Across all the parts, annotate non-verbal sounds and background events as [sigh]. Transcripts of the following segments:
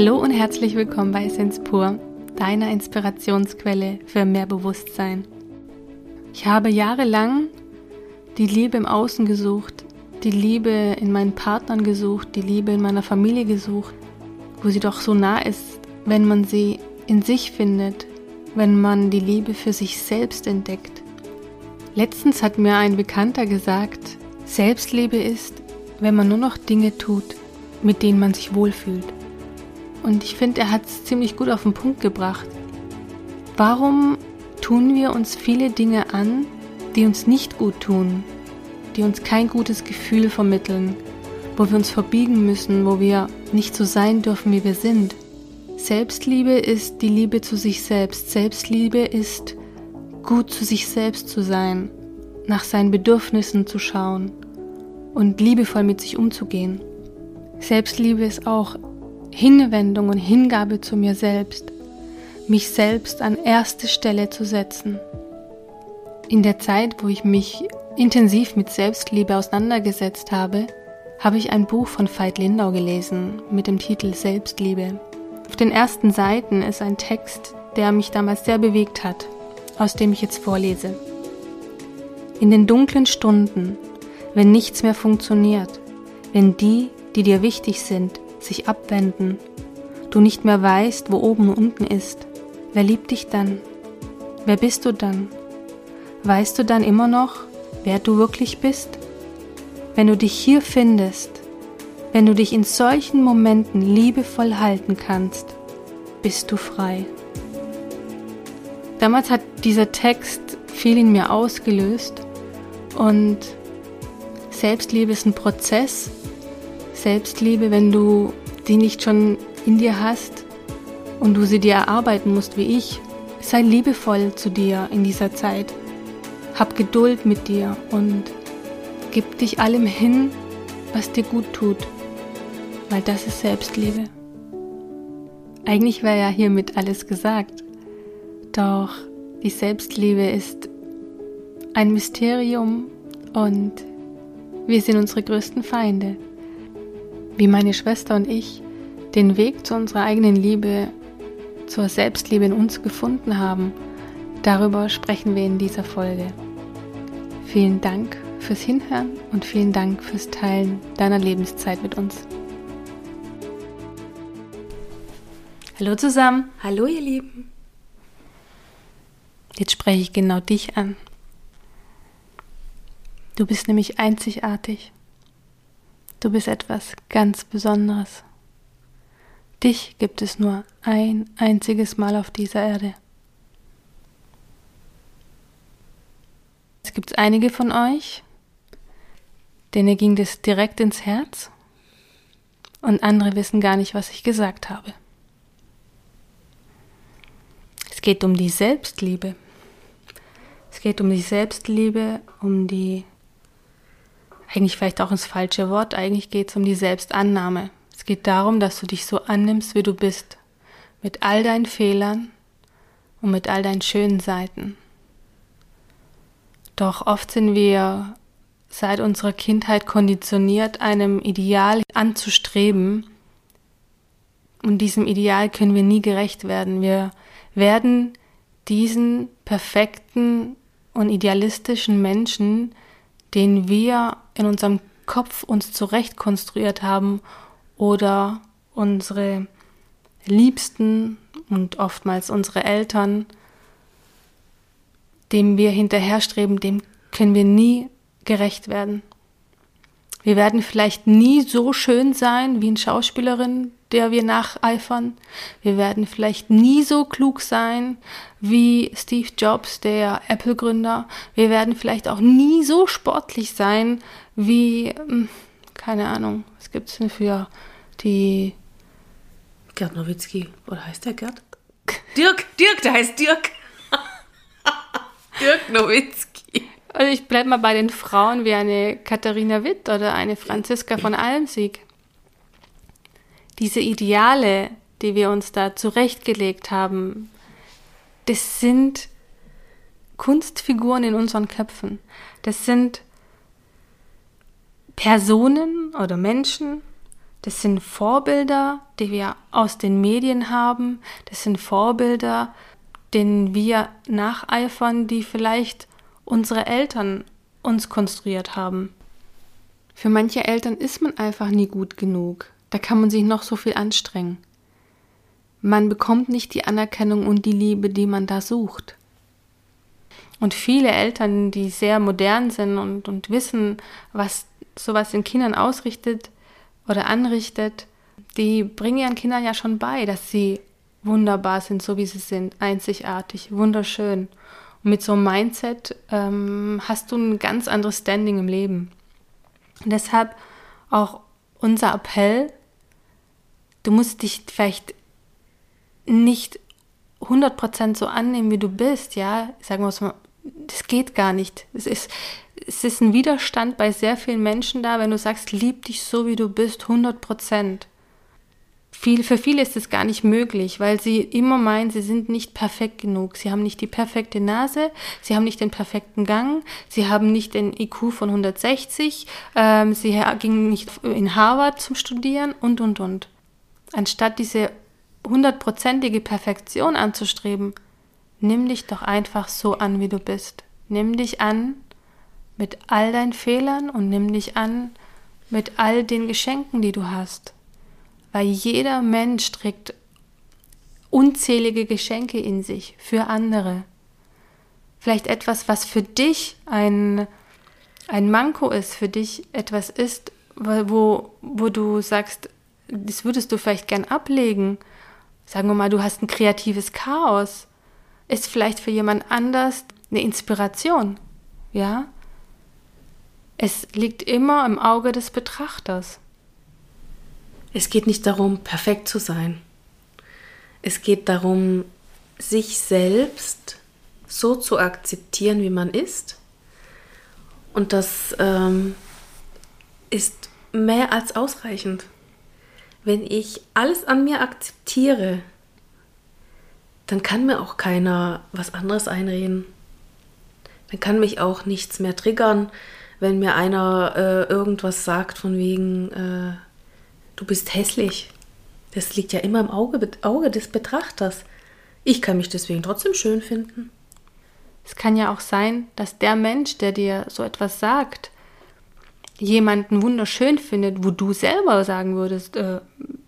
Hallo und herzlich willkommen bei Essence Pur, deiner Inspirationsquelle für mehr Bewusstsein. Ich habe jahrelang die Liebe im Außen gesucht, die Liebe in meinen Partnern gesucht, die Liebe in meiner Familie gesucht, wo sie doch so nah ist, wenn man sie in sich findet, wenn man die Liebe für sich selbst entdeckt. Letztens hat mir ein Bekannter gesagt, Selbstliebe ist, wenn man nur noch Dinge tut, mit denen man sich wohlfühlt. Und ich finde, er hat es ziemlich gut auf den Punkt gebracht. Warum tun wir uns viele Dinge an, die uns nicht gut tun, die uns kein gutes Gefühl vermitteln, wo wir uns verbiegen müssen, wo wir nicht so sein dürfen, wie wir sind? Selbstliebe ist die Liebe zu sich selbst. Selbstliebe ist gut zu sich selbst zu sein, nach seinen Bedürfnissen zu schauen und liebevoll mit sich umzugehen. Selbstliebe ist auch Hinwendung und Hingabe zu mir selbst, mich selbst an erste Stelle zu setzen. In der Zeit, wo ich mich intensiv mit Selbstliebe auseinandergesetzt habe, habe ich ein Buch von Veit Lindau gelesen mit dem Titel Selbstliebe. Auf den ersten Seiten ist ein Text, der mich damals sehr bewegt hat aus dem ich jetzt vorlese. In den dunklen Stunden, wenn nichts mehr funktioniert, wenn die, die dir wichtig sind, sich abwenden, du nicht mehr weißt, wo oben und unten ist, wer liebt dich dann? Wer bist du dann? Weißt du dann immer noch, wer du wirklich bist? Wenn du dich hier findest, wenn du dich in solchen Momenten liebevoll halten kannst, bist du frei. Damals hat dieser Text viel in mir ausgelöst und Selbstliebe ist ein Prozess. Selbstliebe, wenn du die nicht schon in dir hast und du sie dir erarbeiten musst wie ich, sei liebevoll zu dir in dieser Zeit. Hab Geduld mit dir und gib dich allem hin, was dir gut tut, weil das ist Selbstliebe. Eigentlich wäre ja hiermit alles gesagt. Doch die Selbstliebe ist ein Mysterium und wir sind unsere größten Feinde. Wie meine Schwester und ich den Weg zu unserer eigenen Liebe, zur Selbstliebe in uns gefunden haben, darüber sprechen wir in dieser Folge. Vielen Dank fürs Hinhören und vielen Dank fürs Teilen deiner Lebenszeit mit uns. Hallo zusammen. Hallo ihr Lieben. Jetzt spreche ich genau dich an. Du bist nämlich einzigartig. Du bist etwas ganz Besonderes. Dich gibt es nur ein einziges Mal auf dieser Erde. Es gibt einige von euch, denen ging das direkt ins Herz und andere wissen gar nicht, was ich gesagt habe. Es geht um die Selbstliebe. Es geht um die Selbstliebe, um die, eigentlich vielleicht auch ins falsche Wort, eigentlich geht es um die Selbstannahme. Es geht darum, dass du dich so annimmst, wie du bist, mit all deinen Fehlern und mit all deinen schönen Seiten. Doch oft sind wir seit unserer Kindheit konditioniert, einem Ideal anzustreben. Und diesem Ideal können wir nie gerecht werden. Wir werden diesen perfekten und idealistischen Menschen, den wir in unserem Kopf uns zurecht konstruiert haben oder unsere Liebsten und oftmals unsere Eltern, dem wir hinterherstreben, dem können wir nie gerecht werden. Wir werden vielleicht nie so schön sein wie eine Schauspielerin, der wir nacheifern. Wir werden vielleicht nie so klug sein wie Steve Jobs, der Apple-Gründer. Wir werden vielleicht auch nie so sportlich sein wie, hm, keine Ahnung, was gibt es denn für die... Gerd Nowitzki, oder heißt der Gerd? [laughs] Dirk, Dirk, der heißt Dirk. [laughs] Dirk Nowitzki. Also ich bleibe mal bei den Frauen wie eine Katharina Witt oder eine Franziska von Almsieg diese Ideale, die wir uns da zurechtgelegt haben, das sind Kunstfiguren in unseren Köpfen. Das sind Personen oder Menschen, Das sind Vorbilder, die wir aus den Medien haben. Das sind Vorbilder, denen wir nacheifern, die vielleicht unsere Eltern uns konstruiert haben. Für manche Eltern ist man einfach nie gut genug. Da kann man sich noch so viel anstrengen. Man bekommt nicht die Anerkennung und die Liebe, die man da sucht. Und viele Eltern, die sehr modern sind und, und wissen, was sowas in Kindern ausrichtet oder anrichtet, die bringen ihren Kindern ja schon bei, dass sie wunderbar sind, so wie sie sind, einzigartig, wunderschön. Und mit so einem Mindset ähm, hast du ein ganz anderes Standing im Leben. Und deshalb auch unser Appell, du musst dich vielleicht nicht 100% so annehmen, wie du bist, ja, sagen wir mal, das geht gar nicht. Es ist, es ist ein Widerstand bei sehr vielen Menschen da, wenn du sagst, lieb dich so, wie du bist, 100%. Viel, für viele ist es gar nicht möglich, weil sie immer meinen, sie sind nicht perfekt genug. Sie haben nicht die perfekte Nase, sie haben nicht den perfekten Gang, sie haben nicht den IQ von 160, ähm, sie gingen nicht in Harvard zum Studieren und, und, und. Anstatt diese hundertprozentige Perfektion anzustreben, nimm dich doch einfach so an, wie du bist. Nimm dich an mit all deinen Fehlern und nimm dich an mit all den Geschenken, die du hast. Weil jeder Mensch trägt unzählige Geschenke in sich für andere. Vielleicht etwas, was für dich ein, ein Manko ist, für dich etwas ist, wo, wo du sagst, das würdest du vielleicht gern ablegen. Sagen wir mal, du hast ein kreatives Chaos. Ist vielleicht für jemand anders eine Inspiration. Ja? Es liegt immer im Auge des Betrachters. Es geht nicht darum, perfekt zu sein. Es geht darum, sich selbst so zu akzeptieren, wie man ist. Und das ähm, ist mehr als ausreichend. Wenn ich alles an mir akzeptiere, dann kann mir auch keiner was anderes einreden. Dann kann mich auch nichts mehr triggern, wenn mir einer äh, irgendwas sagt von wegen, äh, du bist hässlich. Das liegt ja immer im Auge, Auge des Betrachters. Ich kann mich deswegen trotzdem schön finden. Es kann ja auch sein, dass der Mensch, der dir so etwas sagt, jemanden wunderschön findet, wo du selber sagen würdest, äh,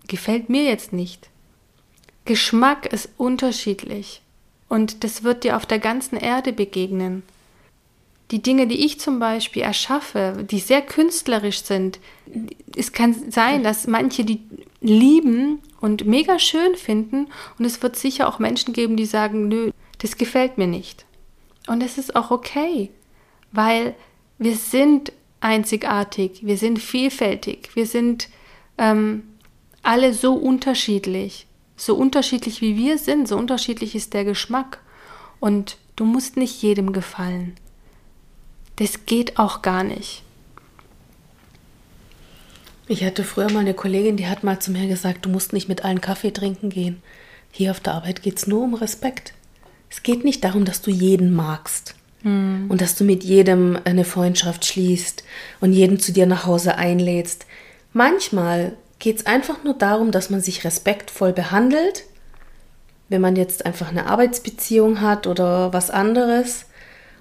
gefällt mir jetzt nicht. Geschmack ist unterschiedlich und das wird dir auf der ganzen Erde begegnen. Die Dinge, die ich zum Beispiel erschaffe, die sehr künstlerisch sind, es kann sein, dass manche die lieben und mega schön finden und es wird sicher auch Menschen geben, die sagen, nö, das gefällt mir nicht. Und es ist auch okay, weil wir sind einzigartig, wir sind vielfältig, wir sind ähm, alle so unterschiedlich. So unterschiedlich wie wir sind, so unterschiedlich ist der Geschmack. Und du musst nicht jedem gefallen. Das geht auch gar nicht. Ich hatte früher mal eine Kollegin, die hat mal zu mir gesagt, du musst nicht mit allen Kaffee trinken gehen. Hier auf der Arbeit geht es nur um Respekt. Es geht nicht darum, dass du jeden magst. Mhm. Und dass du mit jedem eine Freundschaft schließt und jeden zu dir nach Hause einlädst. Manchmal geht es einfach nur darum, dass man sich respektvoll behandelt. Wenn man jetzt einfach eine Arbeitsbeziehung hat oder was anderes.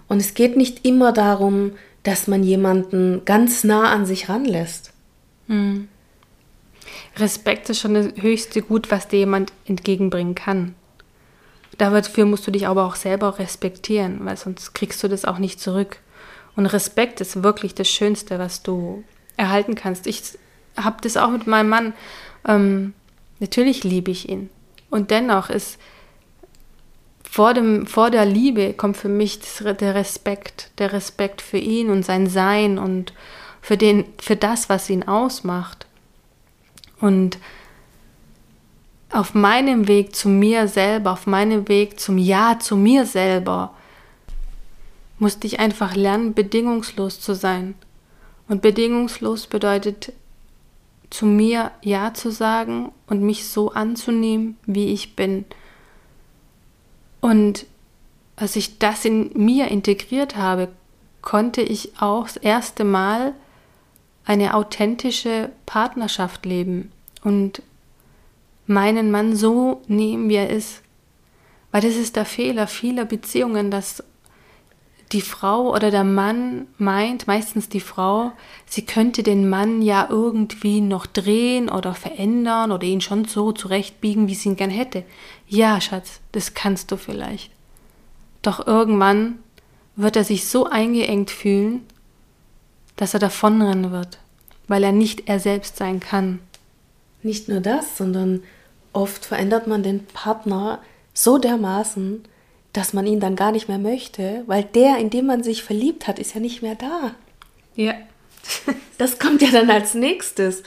Und es geht nicht immer darum, dass man jemanden ganz nah an sich ranlässt. Mhm. Respekt ist schon das höchste Gut, was dir jemand entgegenbringen kann. Dafür musst du dich aber auch selber respektieren, weil sonst kriegst du das auch nicht zurück. Und Respekt ist wirklich das Schönste, was du erhalten kannst. Ich habe das auch mit meinem Mann. Ähm, natürlich liebe ich ihn. Und dennoch ist vor, dem, vor der Liebe kommt für mich das, der Respekt, der Respekt für ihn und sein Sein und für, den, für das, was ihn ausmacht. Und auf meinem Weg zu mir selber, auf meinem Weg zum Ja zu mir selber, musste ich einfach lernen, bedingungslos zu sein. Und bedingungslos bedeutet zu mir Ja zu sagen und mich so anzunehmen, wie ich bin. Und als ich das in mir integriert habe, konnte ich auch das erste Mal eine authentische Partnerschaft leben und meinen Mann so nehmen, wie er ist. Weil das ist der Fehler vieler Beziehungen, dass die Frau oder der Mann meint, meistens die Frau, sie könnte den Mann ja irgendwie noch drehen oder verändern oder ihn schon so zurechtbiegen, wie sie ihn gern hätte. Ja, Schatz, das kannst du vielleicht. Doch irgendwann wird er sich so eingeengt fühlen, dass er davonrennen wird, weil er nicht er selbst sein kann. Nicht nur das, sondern oft verändert man den Partner so dermaßen, dass man ihn dann gar nicht mehr möchte, weil der, in dem man sich verliebt hat, ist ja nicht mehr da. Ja. [laughs] das kommt ja dann als nächstes.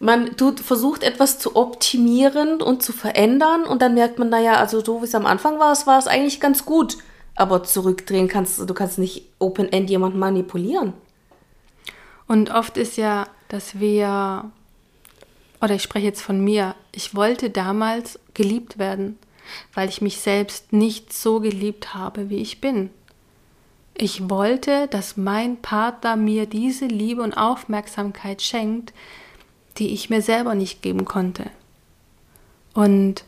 Man tut, versucht etwas zu optimieren und zu verändern und dann merkt man, naja, also so wie es am Anfang war, es war es eigentlich ganz gut. Aber zurückdrehen kannst du, kannst nicht Open-End jemanden manipulieren. Und oft ist ja, dass wir, oder ich spreche jetzt von mir, ich wollte damals geliebt werden weil ich mich selbst nicht so geliebt habe, wie ich bin. Ich wollte, dass mein Partner mir diese Liebe und Aufmerksamkeit schenkt, die ich mir selber nicht geben konnte. Und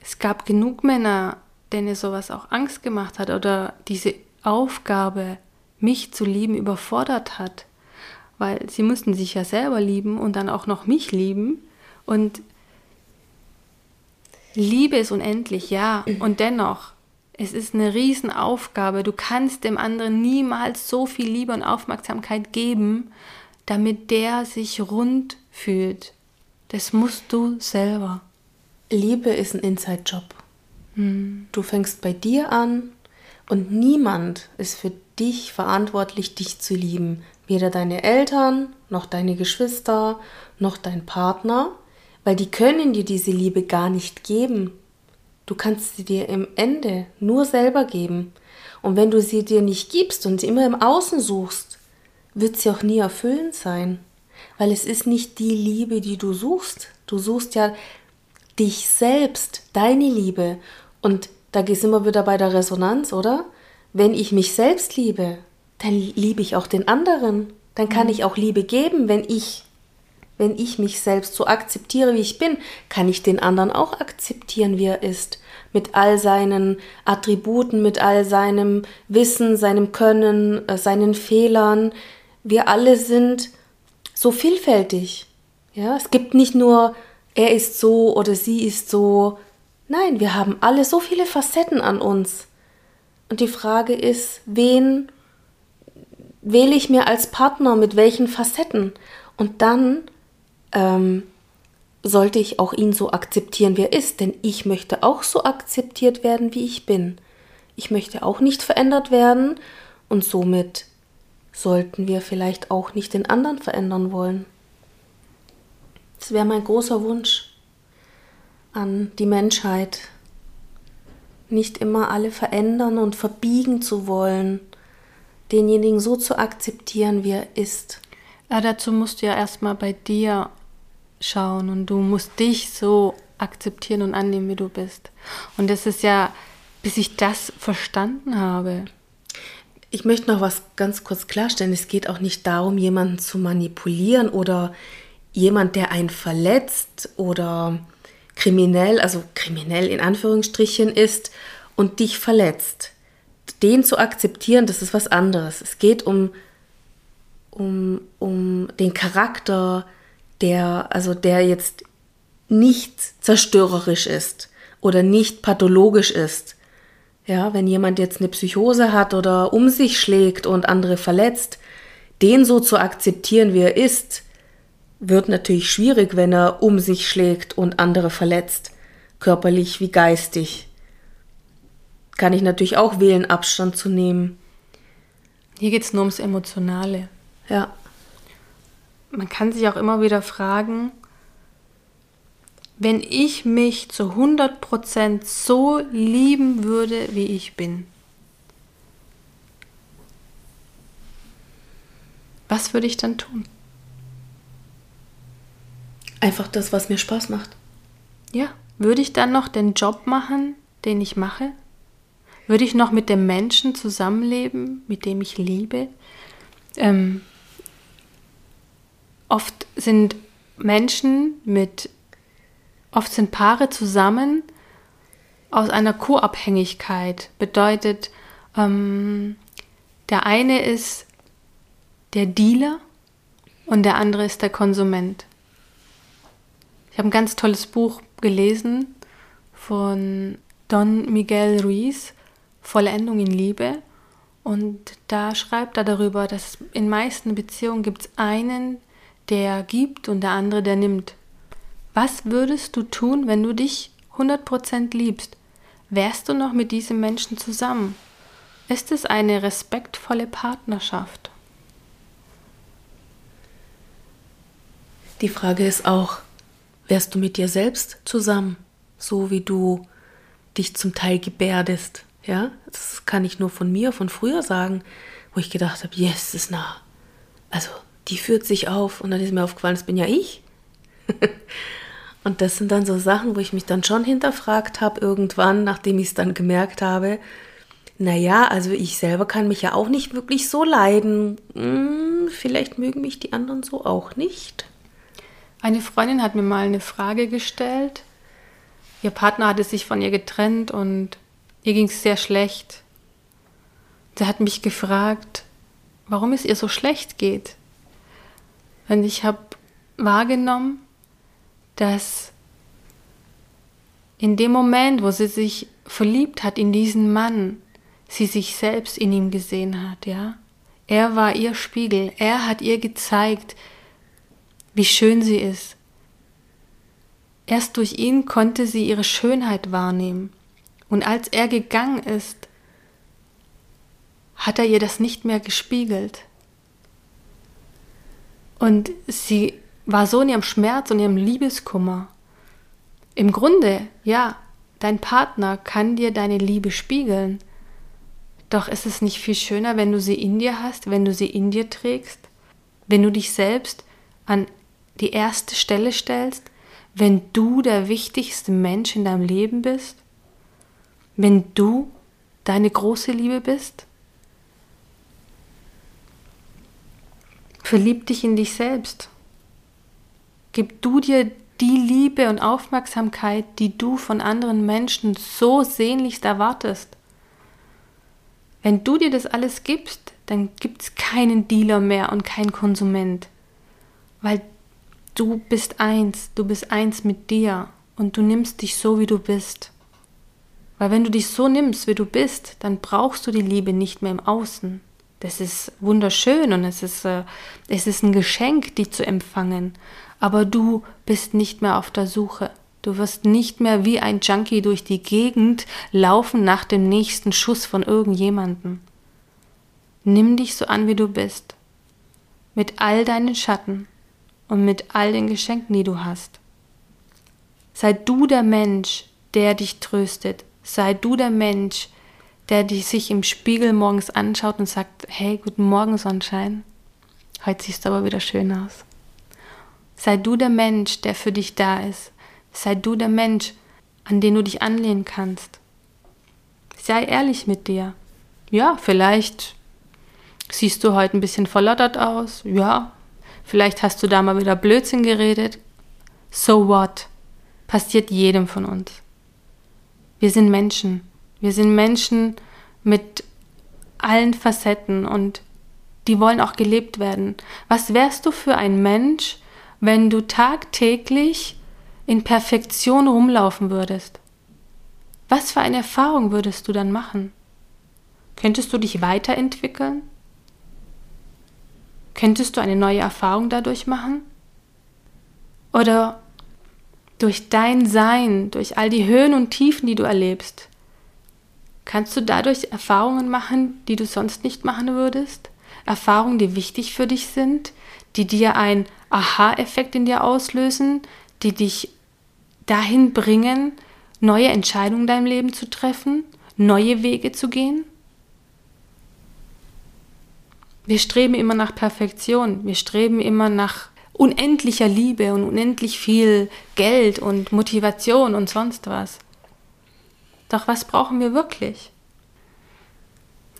es gab genug Männer, denen sowas auch Angst gemacht hat oder diese Aufgabe, mich zu lieben, überfordert hat, weil sie mussten sich ja selber lieben und dann auch noch mich lieben. Und Liebe ist unendlich, ja. Und dennoch, es ist eine Riesenaufgabe. Du kannst dem anderen niemals so viel Liebe und Aufmerksamkeit geben, damit der sich rund fühlt. Das musst du selber. Liebe ist ein Inside-Job. Hm. Du fängst bei dir an und niemand ist für dich verantwortlich, dich zu lieben. Weder deine Eltern, noch deine Geschwister, noch dein Partner weil die können dir diese Liebe gar nicht geben. Du kannst sie dir im Ende nur selber geben. Und wenn du sie dir nicht gibst und sie immer im Außen suchst, wird sie auch nie erfüllend sein. Weil es ist nicht die Liebe, die du suchst. Du suchst ja dich selbst, deine Liebe. Und da sind wir wieder bei der Resonanz, oder? Wenn ich mich selbst liebe, dann liebe ich auch den anderen. Dann kann mhm. ich auch Liebe geben, wenn ich wenn ich mich selbst so akzeptiere, wie ich bin, kann ich den anderen auch akzeptieren, wie er ist. Mit all seinen Attributen, mit all seinem Wissen, seinem Können, äh, seinen Fehlern. Wir alle sind so vielfältig. Ja, es gibt nicht nur, er ist so oder sie ist so. Nein, wir haben alle so viele Facetten an uns. Und die Frage ist, wen wähle ich mir als Partner, mit welchen Facetten? Und dann ähm, sollte ich auch ihn so akzeptieren, wie er ist, denn ich möchte auch so akzeptiert werden, wie ich bin. Ich möchte auch nicht verändert werden und somit sollten wir vielleicht auch nicht den anderen verändern wollen. Das wäre mein großer Wunsch an die Menschheit, nicht immer alle verändern und verbiegen zu wollen, denjenigen so zu akzeptieren, wie er ist. Ja, dazu musst du ja erstmal bei dir schauen und du musst dich so akzeptieren und annehmen, wie du bist. Und das ist ja, bis ich das verstanden habe. Ich möchte noch was ganz kurz klarstellen. Es geht auch nicht darum, jemanden zu manipulieren oder jemand, der einen verletzt oder kriminell, also kriminell in Anführungsstrichen ist und dich verletzt. Den zu akzeptieren, das ist was anderes. Es geht um, um, um den Charakter, der, also der jetzt nicht zerstörerisch ist oder nicht pathologisch ist. Ja, wenn jemand jetzt eine Psychose hat oder um sich schlägt und andere verletzt, den so zu akzeptieren, wie er ist, wird natürlich schwierig, wenn er um sich schlägt und andere verletzt, körperlich wie geistig. Kann ich natürlich auch wählen, Abstand zu nehmen. Hier geht es nur ums Emotionale. Ja man kann sich auch immer wieder fragen, wenn ich mich zu 100% so lieben würde, wie ich bin, was würde ich dann tun? Einfach das, was mir Spaß macht. Ja, würde ich dann noch den Job machen, den ich mache? Würde ich noch mit dem Menschen zusammenleben, mit dem ich liebe? Ähm, oft sind Menschen mit, oft sind Paare zusammen aus einer Co-Abhängigkeit. Bedeutet, ähm, der eine ist der Dealer und der andere ist der Konsument. Ich habe ein ganz tolles Buch gelesen von Don Miguel Ruiz, Vollendung in Liebe. Und da schreibt er darüber, dass in meisten Beziehungen gibt es einen, der gibt und der andere, der nimmt. Was würdest du tun, wenn du dich 100% liebst? Wärst du noch mit diesem Menschen zusammen? Ist es eine respektvolle Partnerschaft? Die Frage ist auch, wärst du mit dir selbst zusammen, so wie du dich zum Teil gebärdest? Ja, das kann ich nur von mir, von früher sagen, wo ich gedacht habe, yes, ist nah. Also, die führt sich auf und dann ist mir aufgefallen, das bin ja ich. [laughs] und das sind dann so Sachen, wo ich mich dann schon hinterfragt habe, irgendwann, nachdem ich es dann gemerkt habe, naja, also ich selber kann mich ja auch nicht wirklich so leiden. Hm, vielleicht mögen mich die anderen so auch nicht. Eine Freundin hat mir mal eine Frage gestellt. Ihr Partner hatte sich von ihr getrennt und ihr ging es sehr schlecht. Sie hat mich gefragt, warum es ihr so schlecht geht. Und ich habe wahrgenommen, dass in dem Moment, wo sie sich verliebt hat in diesen Mann, sie sich selbst in ihm gesehen hat, ja. Er war ihr Spiegel, er hat ihr gezeigt, wie schön sie ist. Erst durch ihn konnte sie ihre Schönheit wahrnehmen. Und als er gegangen ist, hat er ihr das nicht mehr gespiegelt. Und sie war so in ihrem Schmerz und ihrem Liebeskummer. Im Grunde, ja, dein Partner kann dir deine Liebe spiegeln. Doch ist es nicht viel schöner, wenn du sie in dir hast, wenn du sie in dir trägst, wenn du dich selbst an die erste Stelle stellst, wenn du der wichtigste Mensch in deinem Leben bist? Wenn du deine große Liebe bist? Verlieb dich in dich selbst. Gib du dir die Liebe und Aufmerksamkeit, die du von anderen Menschen so sehnlichst erwartest. Wenn du dir das alles gibst, dann gibt es keinen Dealer mehr und keinen Konsument, weil du bist eins, du bist eins mit dir und du nimmst dich so, wie du bist. Weil wenn du dich so nimmst, wie du bist, dann brauchst du die Liebe nicht mehr im Außen. Das ist wunderschön und es ist, äh, es ist ein Geschenk, die zu empfangen. Aber du bist nicht mehr auf der Suche. Du wirst nicht mehr wie ein Junkie durch die Gegend laufen nach dem nächsten Schuss von irgendjemanden. Nimm dich so an, wie du bist. Mit all deinen Schatten, und mit all den Geschenken, die du hast. Sei du der Mensch, der dich tröstet. Sei du der Mensch, der dich sich im Spiegel morgens anschaut und sagt, hey, guten Morgen, Sonnenschein. Heute siehst du aber wieder schön aus. Sei du der Mensch, der für dich da ist. Sei du der Mensch, an den du dich anlehnen kannst. Sei ehrlich mit dir. Ja, vielleicht siehst du heute ein bisschen verlottert aus. Ja, Vielleicht hast du da mal wieder Blödsinn geredet. So what? Passiert jedem von uns. Wir sind Menschen. Wir sind Menschen mit allen Facetten und die wollen auch gelebt werden. Was wärst du für ein Mensch, wenn du tagtäglich in Perfektion rumlaufen würdest? Was für eine Erfahrung würdest du dann machen? Könntest du dich weiterentwickeln? Könntest du eine neue Erfahrung dadurch machen? Oder durch dein Sein, durch all die Höhen und Tiefen, die du erlebst, kannst du dadurch Erfahrungen machen, die du sonst nicht machen würdest? Erfahrungen, die wichtig für dich sind, die dir einen Aha-Effekt in dir auslösen, die dich dahin bringen, neue Entscheidungen in deinem Leben zu treffen, neue Wege zu gehen? Wir streben immer nach Perfektion. Wir streben immer nach unendlicher Liebe und unendlich viel Geld und Motivation und sonst was. Doch was brauchen wir wirklich?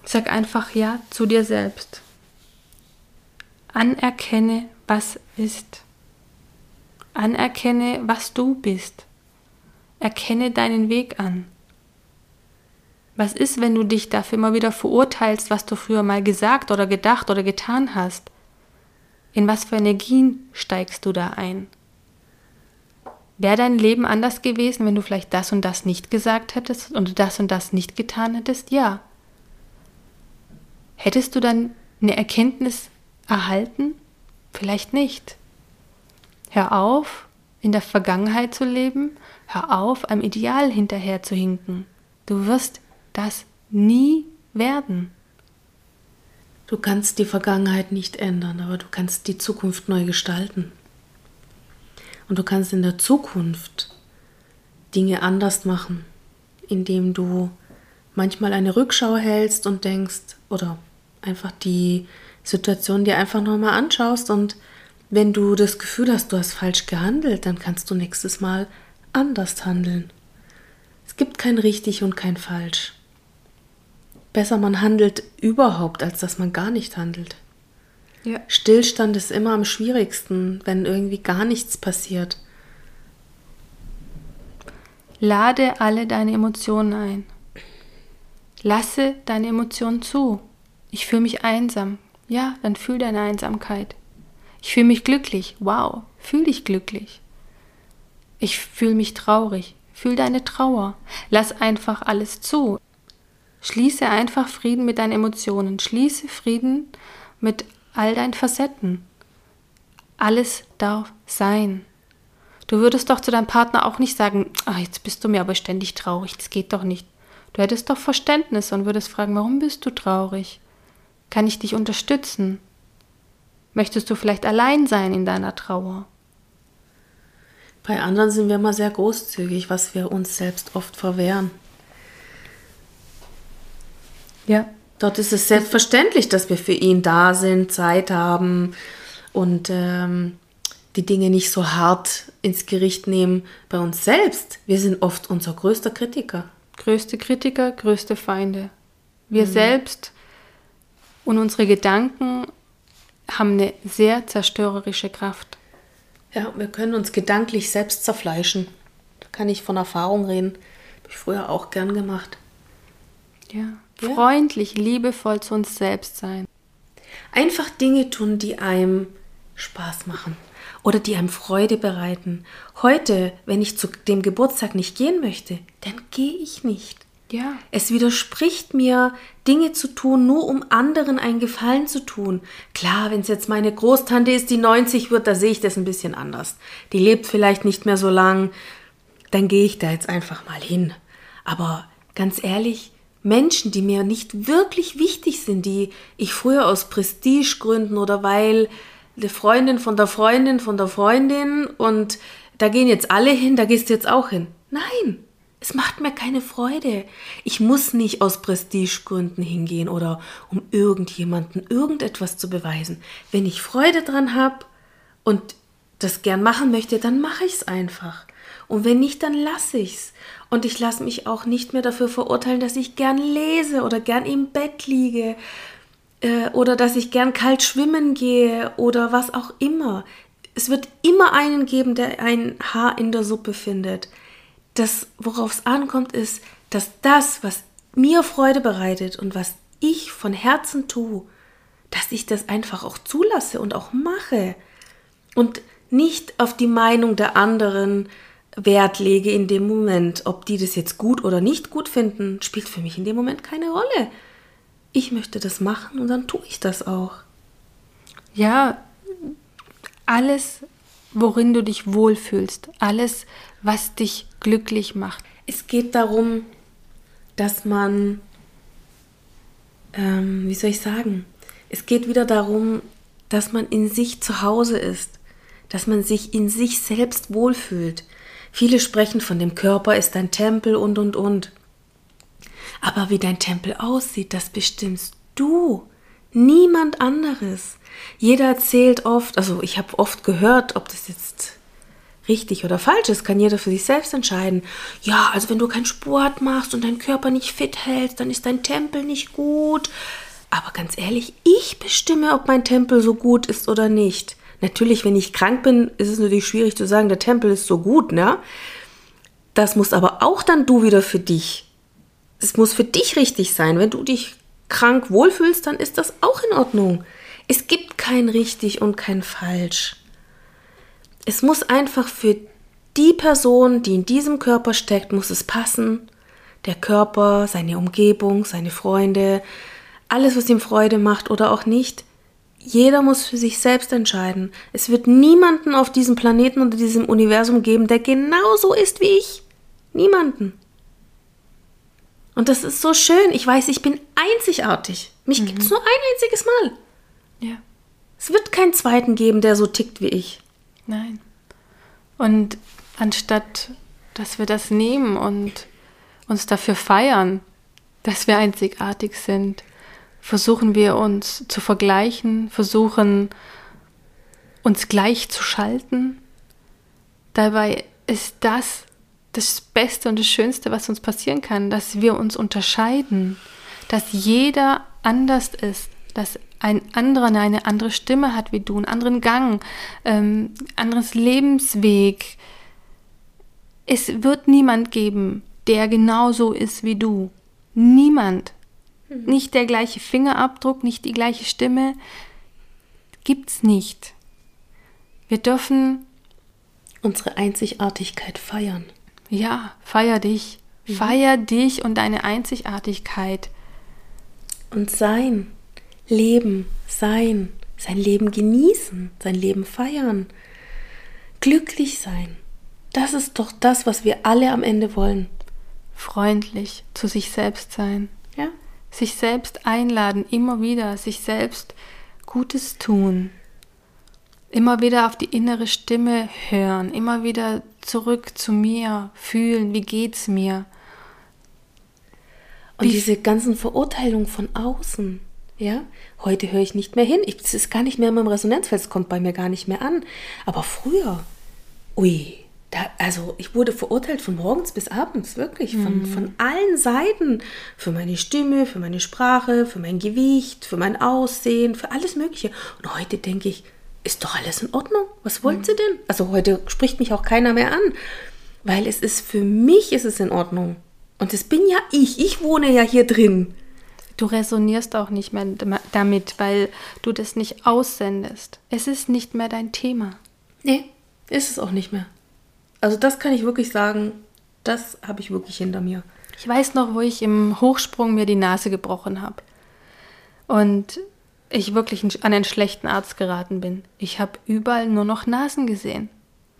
Sag einfach Ja zu dir selbst. Anerkenne, was ist. Anerkenne, was du bist. Erkenne deinen Weg an. Was ist, wenn du dich dafür immer wieder verurteilst, was du früher mal gesagt oder gedacht oder getan hast? In was für Energien steigst du da ein? Wäre dein Leben anders gewesen, wenn du vielleicht das und das nicht gesagt hättest und das und das nicht getan hättest? Ja. Hättest du dann eine Erkenntnis erhalten? Vielleicht nicht. Hör auf, in der Vergangenheit zu leben, hör auf, einem Ideal hinterher zu hinken. Du wirst das nie werden. Du kannst die Vergangenheit nicht ändern, aber du kannst die Zukunft neu gestalten. Und du kannst in der Zukunft Dinge anders machen, indem du manchmal eine Rückschau hältst und denkst oder einfach die Situation dir einfach nochmal anschaust und wenn du das Gefühl hast, du hast falsch gehandelt, dann kannst du nächstes Mal anders handeln. Es gibt kein richtig und kein falsch. Besser man handelt überhaupt, als dass man gar nicht handelt. Ja. Stillstand ist immer am schwierigsten, wenn irgendwie gar nichts passiert. Lade alle deine Emotionen ein. Lasse deine Emotionen zu. Ich fühle mich einsam. Ja, dann fühl deine Einsamkeit. Ich fühle mich glücklich. Wow, fühl dich glücklich. Ich fühle mich traurig. Fühl deine Trauer. Lass einfach alles zu. Schließe einfach Frieden mit deinen Emotionen. Schließe Frieden mit all deinen Facetten. Alles darf sein. Du würdest doch zu deinem Partner auch nicht sagen, ach, jetzt bist du mir aber ständig traurig, das geht doch nicht. Du hättest doch Verständnis und würdest fragen, warum bist du traurig? Kann ich dich unterstützen? Möchtest du vielleicht allein sein in deiner Trauer? Bei anderen sind wir immer sehr großzügig, was wir uns selbst oft verwehren. Ja. Dort ist es selbstverständlich, dass wir für ihn da sind, Zeit haben und ähm, die Dinge nicht so hart ins Gericht nehmen. Bei uns selbst, wir sind oft unser größter Kritiker. Größte Kritiker, größte Feinde. Wir mhm. selbst und unsere Gedanken haben eine sehr zerstörerische Kraft. Ja, wir können uns gedanklich selbst zerfleischen. Da kann ich von Erfahrung reden. Habe ich früher auch gern gemacht. Ja. Ja. Freundlich, liebevoll zu uns selbst sein. Einfach Dinge tun, die einem Spaß machen oder die einem Freude bereiten. Heute, wenn ich zu dem Geburtstag nicht gehen möchte, dann gehe ich nicht. Ja. Es widerspricht mir, Dinge zu tun, nur um anderen einen Gefallen zu tun. Klar, wenn es jetzt meine Großtante ist, die 90 wird, da sehe ich das ein bisschen anders. Die lebt vielleicht nicht mehr so lang, dann gehe ich da jetzt einfach mal hin. Aber ganz ehrlich, Menschen, die mir nicht wirklich wichtig sind, die ich früher aus Prestigegründen oder weil die Freundin von der Freundin von der Freundin und da gehen jetzt alle hin, da gehst du jetzt auch hin. Nein, es macht mir keine Freude. Ich muss nicht aus Prestigegründen hingehen oder um irgendjemanden irgendetwas zu beweisen. Wenn ich Freude dran habe und das gern machen möchte, dann mache ich es einfach. Und wenn nicht, dann lasse ich's. Und ich lasse mich auch nicht mehr dafür verurteilen, dass ich gern lese oder gern im Bett liege äh, oder dass ich gern kalt schwimmen gehe oder was auch immer. Es wird immer einen geben, der ein Haar in der Suppe findet das, worauf es ankommt, ist, dass das, was mir Freude bereitet und was ich von Herzen tue, dass ich das einfach auch zulasse und auch mache und nicht auf die Meinung der anderen Wert lege in dem Moment. Ob die das jetzt gut oder nicht gut finden, spielt für mich in dem Moment keine Rolle. Ich möchte das machen und dann tue ich das auch. Ja, alles, worin du dich wohlfühlst, alles, was dich glücklich macht. Es geht darum, dass man, ähm, wie soll ich sagen, es geht wieder darum, dass man in sich zu Hause ist, dass man sich in sich selbst wohlfühlt. Viele sprechen von dem Körper ist ein Tempel und und und. Aber wie dein Tempel aussieht, das bestimmst du, niemand anderes. Jeder erzählt oft, also ich habe oft gehört, ob das jetzt richtig oder falsch ist, kann jeder für sich selbst entscheiden. Ja, also wenn du keinen Sport machst und deinen Körper nicht fit hältst, dann ist dein Tempel nicht gut. Aber ganz ehrlich, ich bestimme, ob mein Tempel so gut ist oder nicht. Natürlich, wenn ich krank bin, ist es natürlich schwierig zu sagen, der Tempel ist so gut, ne? Das muss aber auch dann du wieder für dich. Es muss für dich richtig sein. Wenn du dich krank wohlfühlst, dann ist das auch in Ordnung. Es gibt kein richtig und kein falsch. Es muss einfach für die Person, die in diesem Körper steckt, muss es passen. Der Körper, seine Umgebung, seine Freunde, alles, was ihm Freude macht oder auch nicht. Jeder muss für sich selbst entscheiden. Es wird niemanden auf diesem Planeten oder diesem Universum geben, der genauso ist wie ich. Niemanden. Und das ist so schön. Ich weiß, ich bin einzigartig. Mich mhm. gibt es nur ein einziges Mal. Ja. Es wird keinen zweiten geben, der so tickt wie ich. Nein. Und anstatt, dass wir das nehmen und uns dafür feiern, dass wir einzigartig sind, versuchen wir uns zu vergleichen, versuchen uns gleich zu schalten. Dabei ist das das Beste und das Schönste, was uns passieren kann, dass wir uns unterscheiden, dass jeder anders ist, dass ein anderer eine andere Stimme hat wie du, einen anderen Gang, ähm, anderes Lebensweg. Es wird niemand geben, der genauso ist wie du. Niemand. Mhm. Nicht der gleiche Fingerabdruck, nicht die gleiche Stimme. Gibt's nicht. Wir dürfen unsere Einzigartigkeit feiern. Ja, feier dich. Mhm. Feier dich und deine Einzigartigkeit. Und sein. Leben, sein. Sein Leben genießen, sein Leben feiern. Glücklich sein. Das ist doch das, was wir alle am Ende wollen. Freundlich zu sich selbst sein. Sich selbst einladen, immer wieder, sich selbst Gutes tun. Immer wieder auf die innere Stimme hören, immer wieder zurück zu mir fühlen, wie geht's mir. Und wie diese ganzen Verurteilungen von außen, ja, heute höre ich nicht mehr hin. Es ist gar nicht mehr in meinem Resonanzfeld, es kommt bei mir gar nicht mehr an. Aber früher, ui, da, also ich wurde verurteilt von morgens bis abends, wirklich, von, mhm. von allen Seiten. Für meine Stimme, für meine Sprache, für mein Gewicht, für mein Aussehen, für alles Mögliche. Und heute denke ich, ist doch alles in Ordnung. Was wollen mhm. Sie denn? Also heute spricht mich auch keiner mehr an, weil es ist für mich ist es in Ordnung. Und es bin ja ich. Ich wohne ja hier drin. Du resonierst auch nicht mehr damit, weil du das nicht aussendest. Es ist nicht mehr dein Thema. Nee, ist es auch nicht mehr. Also das kann ich wirklich sagen, das habe ich wirklich hinter mir. Ich weiß noch, wo ich im Hochsprung mir die Nase gebrochen habe. Und ich wirklich an einen schlechten Arzt geraten bin. Ich habe überall nur noch Nasen gesehen.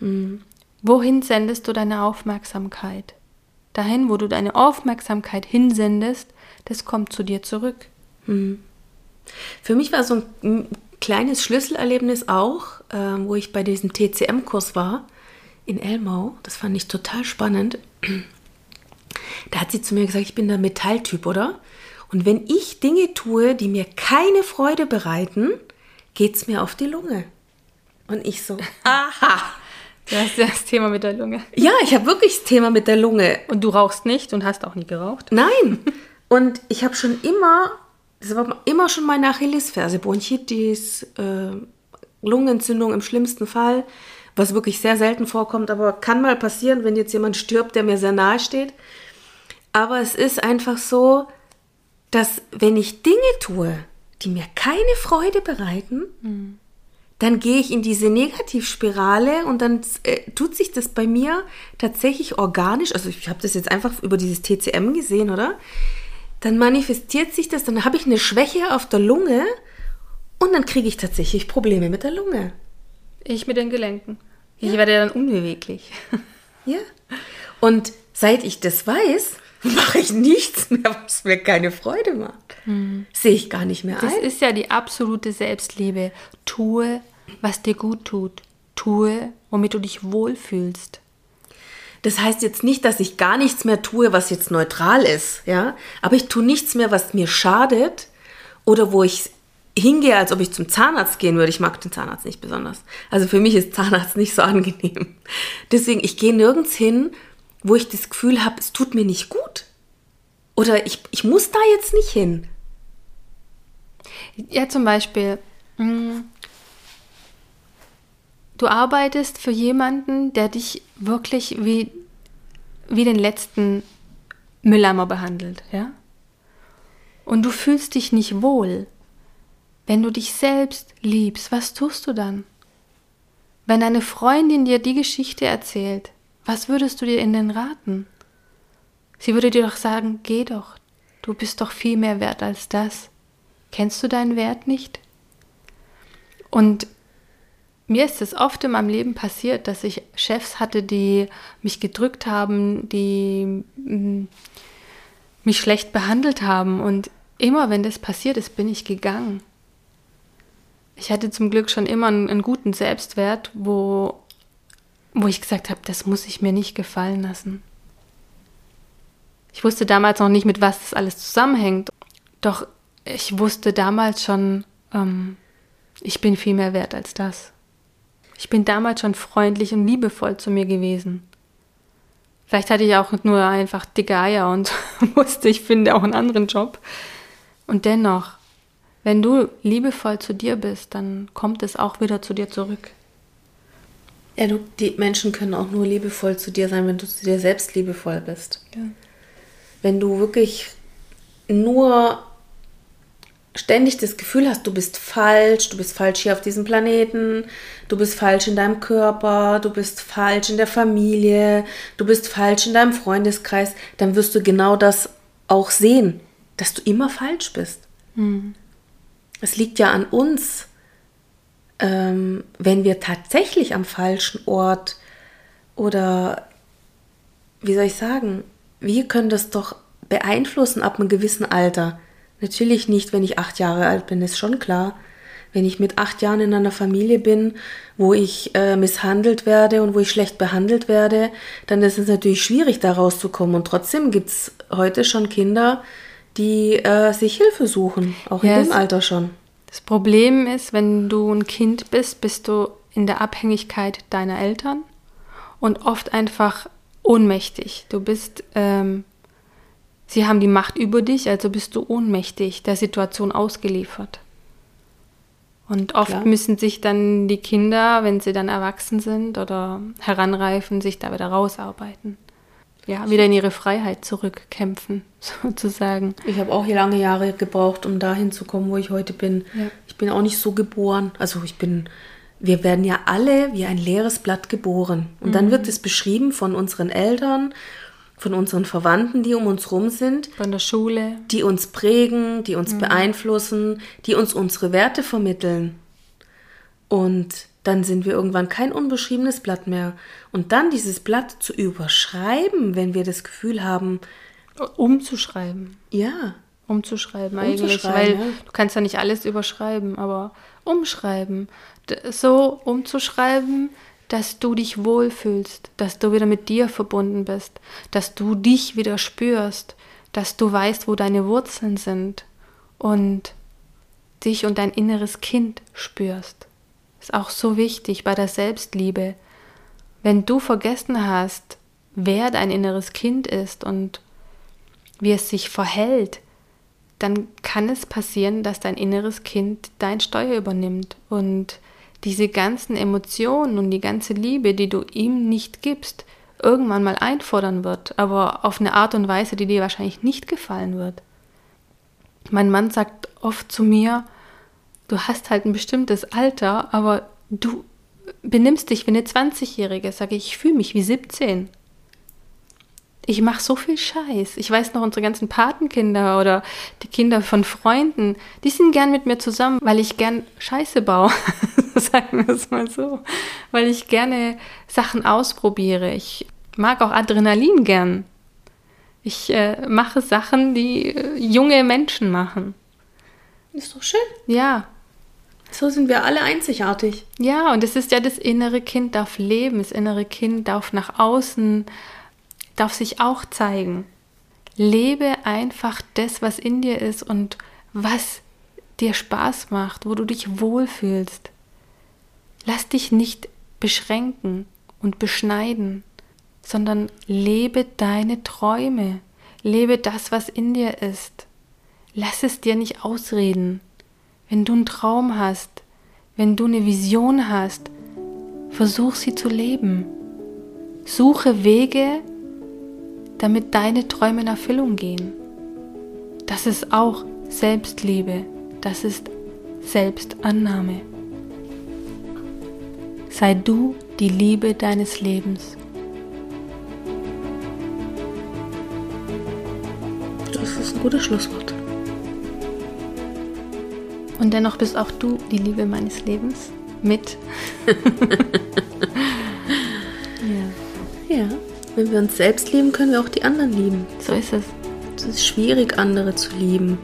Mhm. Wohin sendest du deine Aufmerksamkeit? Dahin, wo du deine Aufmerksamkeit hinsendest, das kommt zu dir zurück. Mhm. Für mich war so ein kleines Schlüsselerlebnis auch, äh, wo ich bei diesem TCM-Kurs war in Elmau. Das fand ich total spannend. Da hat sie zu mir gesagt, ich bin der Metalltyp, oder? Und wenn ich Dinge tue, die mir keine Freude bereiten, geht es mir auf die Lunge. Und ich so, [laughs] aha. Du hast das Thema mit der Lunge. Ja, ich habe wirklich das Thema mit der Lunge. Und du rauchst nicht und hast auch nie geraucht? Nein. [laughs] Und ich habe schon immer, das war immer schon meine Achillesferse, Bronchitis, äh, Lungenentzündung im schlimmsten Fall, was wirklich sehr selten vorkommt, aber kann mal passieren, wenn jetzt jemand stirbt, der mir sehr nahe steht. Aber es ist einfach so, dass wenn ich Dinge tue, die mir keine Freude bereiten, mhm. dann gehe ich in diese Negativspirale und dann äh, tut sich das bei mir tatsächlich organisch, also ich habe das jetzt einfach über dieses TCM gesehen, oder? Dann manifestiert sich das, dann habe ich eine Schwäche auf der Lunge und dann kriege ich tatsächlich Probleme mit der Lunge. Ich mit den Gelenken. Ich ja. werde dann unbeweglich. [laughs] Ja. Und seit ich das weiß, [laughs] mache ich nichts mehr, was mir keine Freude macht. Mhm. Sehe ich gar nicht mehr das ein. Das ist ja die absolute Selbstliebe. Tue, was dir gut tut. Tue, womit du dich wohlfühlst. Das heißt jetzt nicht, dass ich gar nichts mehr tue, was jetzt neutral ist, ja. Aber ich tue nichts mehr, was mir schadet oder wo ich hingehe, als ob ich zum Zahnarzt gehen würde. Ich mag den Zahnarzt nicht besonders. Also für mich ist Zahnarzt nicht so angenehm. Deswegen, ich gehe nirgends hin, wo ich das Gefühl habe, es tut mir nicht gut. Oder ich, ich muss da jetzt nicht hin. Ja, zum Beispiel, hm, du arbeitest für jemanden, der dich wirklich wie, wie den letzten Mülleimer behandelt, ja? Und du fühlst dich nicht wohl. Wenn du dich selbst liebst, was tust du dann? Wenn eine Freundin dir die Geschichte erzählt, was würdest du dir in den raten? Sie würde dir doch sagen, geh doch, du bist doch viel mehr wert als das. Kennst du deinen Wert nicht? Und mir ist es oft in meinem Leben passiert, dass ich Chefs hatte, die mich gedrückt haben, die mm, mich schlecht behandelt haben. Und immer wenn das passiert ist, bin ich gegangen. Ich hatte zum Glück schon immer einen, einen guten Selbstwert, wo, wo ich gesagt habe, das muss ich mir nicht gefallen lassen. Ich wusste damals noch nicht, mit was das alles zusammenhängt. Doch ich wusste damals schon, ähm, ich bin viel mehr wert als das. Ich bin damals schon freundlich und liebevoll zu mir gewesen. Vielleicht hatte ich auch nur einfach dicke Eier und [laughs] wusste, ich finde auch einen anderen Job. Und dennoch, wenn du liebevoll zu dir bist, dann kommt es auch wieder zu dir zurück. Ja, du, die Menschen können auch nur liebevoll zu dir sein, wenn du zu dir selbst liebevoll bist. Ja. Wenn du wirklich nur ständig das Gefühl hast, du bist falsch, du bist falsch hier auf diesem Planeten, du bist falsch in deinem Körper, du bist falsch in der Familie, du bist falsch in deinem Freundeskreis, dann wirst du genau das auch sehen, dass du immer falsch bist. Mhm. Es liegt ja an uns, ähm, wenn wir tatsächlich am falschen Ort oder wie soll ich sagen, wir können das doch beeinflussen ab einem gewissen Alter Natürlich nicht, wenn ich acht Jahre alt bin, ist schon klar. Wenn ich mit acht Jahren in einer Familie bin, wo ich äh, misshandelt werde und wo ich schlecht behandelt werde, dann ist es natürlich schwierig, da rauszukommen. Und trotzdem gibt es heute schon Kinder, die äh, sich Hilfe suchen, auch in dem Alter schon. Das Problem ist, wenn du ein Kind bist, bist du in der Abhängigkeit deiner Eltern und oft einfach ohnmächtig. Du bist ähm, Sie haben die Macht über dich, also bist du ohnmächtig, der Situation ausgeliefert. Und oft Klar. müssen sich dann die Kinder, wenn sie dann erwachsen sind oder heranreifen, sich da wieder rausarbeiten. Ja, wieder in ihre Freiheit zurückkämpfen, [laughs] sozusagen. Ich habe auch lange Jahre gebraucht, um dahin zu kommen, wo ich heute bin. Ja. Ich bin auch nicht so geboren. Also ich bin, wir werden ja alle wie ein leeres Blatt geboren. Und mhm. dann wird es beschrieben von unseren Eltern von unseren Verwandten, die um uns rum sind. Von der Schule. Die uns prägen, die uns mhm. beeinflussen, die uns unsere Werte vermitteln. Und dann sind wir irgendwann kein unbeschriebenes Blatt mehr. Und dann dieses Blatt zu überschreiben, wenn wir das Gefühl haben. Umzuschreiben. Ja. Umzuschreiben eigentlich, weil ja. du kannst ja nicht alles überschreiben, aber umschreiben. So umzuschreiben, dass du dich wohlfühlst, dass du wieder mit dir verbunden bist, dass du dich wieder spürst, dass du weißt, wo deine Wurzeln sind und dich und dein inneres Kind spürst. Ist auch so wichtig bei der Selbstliebe. Wenn du vergessen hast, wer dein inneres Kind ist und wie es sich verhält, dann kann es passieren, dass dein inneres Kind dein Steuer übernimmt und diese ganzen Emotionen und die ganze Liebe, die du ihm nicht gibst, irgendwann mal einfordern wird, aber auf eine Art und Weise, die dir wahrscheinlich nicht gefallen wird. Mein Mann sagt oft zu mir, du hast halt ein bestimmtes Alter, aber du benimmst dich wie eine 20-Jährige. Sage ich, ich fühle mich wie 17 ich mache so viel Scheiß. Ich weiß noch, unsere ganzen Patenkinder oder die Kinder von Freunden, die sind gern mit mir zusammen, weil ich gern Scheiße baue. [laughs] Sagen wir es mal so. Weil ich gerne Sachen ausprobiere. Ich mag auch Adrenalin gern. Ich äh, mache Sachen, die äh, junge Menschen machen. Ist doch schön. Ja. So sind wir alle einzigartig. Ja, und es ist ja das innere Kind darf leben, das innere Kind darf nach außen darf sich auch zeigen. Lebe einfach das, was in dir ist und was dir Spaß macht, wo du dich wohlfühlst. Lass dich nicht beschränken und beschneiden, sondern lebe deine Träume. Lebe das, was in dir ist. Lass es dir nicht ausreden. Wenn du einen Traum hast, wenn du eine Vision hast, Versuch sie zu leben. Suche Wege, damit deine Träume in Erfüllung gehen. Das ist auch Selbstliebe. Das ist Selbstannahme. Sei du die Liebe deines Lebens. Das ist ein gutes Schlusswort. Und dennoch bist auch du die Liebe meines Lebens mit. [laughs] ja. Ja. Wenn wir uns selbst lieben, können wir auch die anderen lieben. So ist es. Es ist schwierig, andere zu lieben,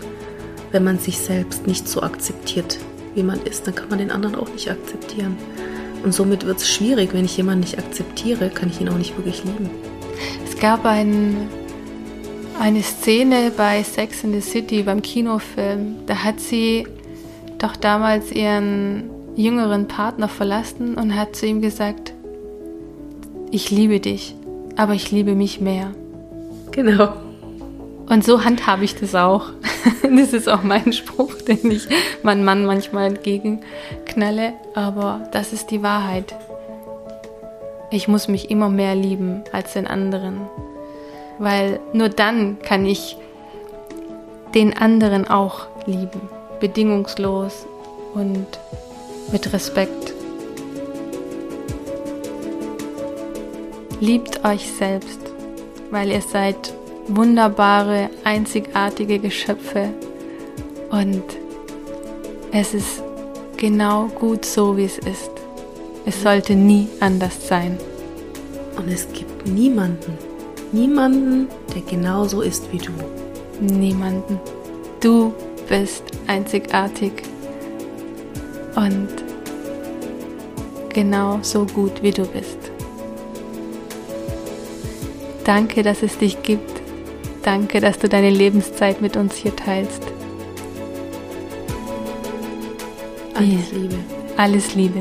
wenn man sich selbst nicht so akzeptiert, wie man ist. Dann kann man den anderen auch nicht akzeptieren. Und somit wird es schwierig, wenn ich jemanden nicht akzeptiere, kann ich ihn auch nicht wirklich lieben. Es gab ein, eine Szene bei Sex in the City beim Kinofilm. Da hat sie doch damals ihren jüngeren Partner verlassen und hat zu ihm gesagt, ich liebe dich aber ich liebe mich mehr. Genau. Und so handhabe ich das auch. [laughs] Das ist auch mein Spruch, [laughs] den ich meinem Mann manchmal entgegenknalle, aber das ist die Wahrheit. Ich muss mich immer mehr lieben als den anderen, weil nur dann kann ich den anderen auch lieben, bedingungslos und mit Respekt. Liebt euch selbst, weil ihr seid wunderbare, einzigartige Geschöpfe und es ist genau gut so, wie es ist. Es sollte nie anders sein. Und es gibt niemanden, niemanden, der genauso ist wie du. Niemanden. Du bist einzigartig und genau so gut, wie du bist. Danke, dass es dich gibt. Danke, dass du deine Lebenszeit mit uns hier teilst. Alles Liebe. Alles Liebe.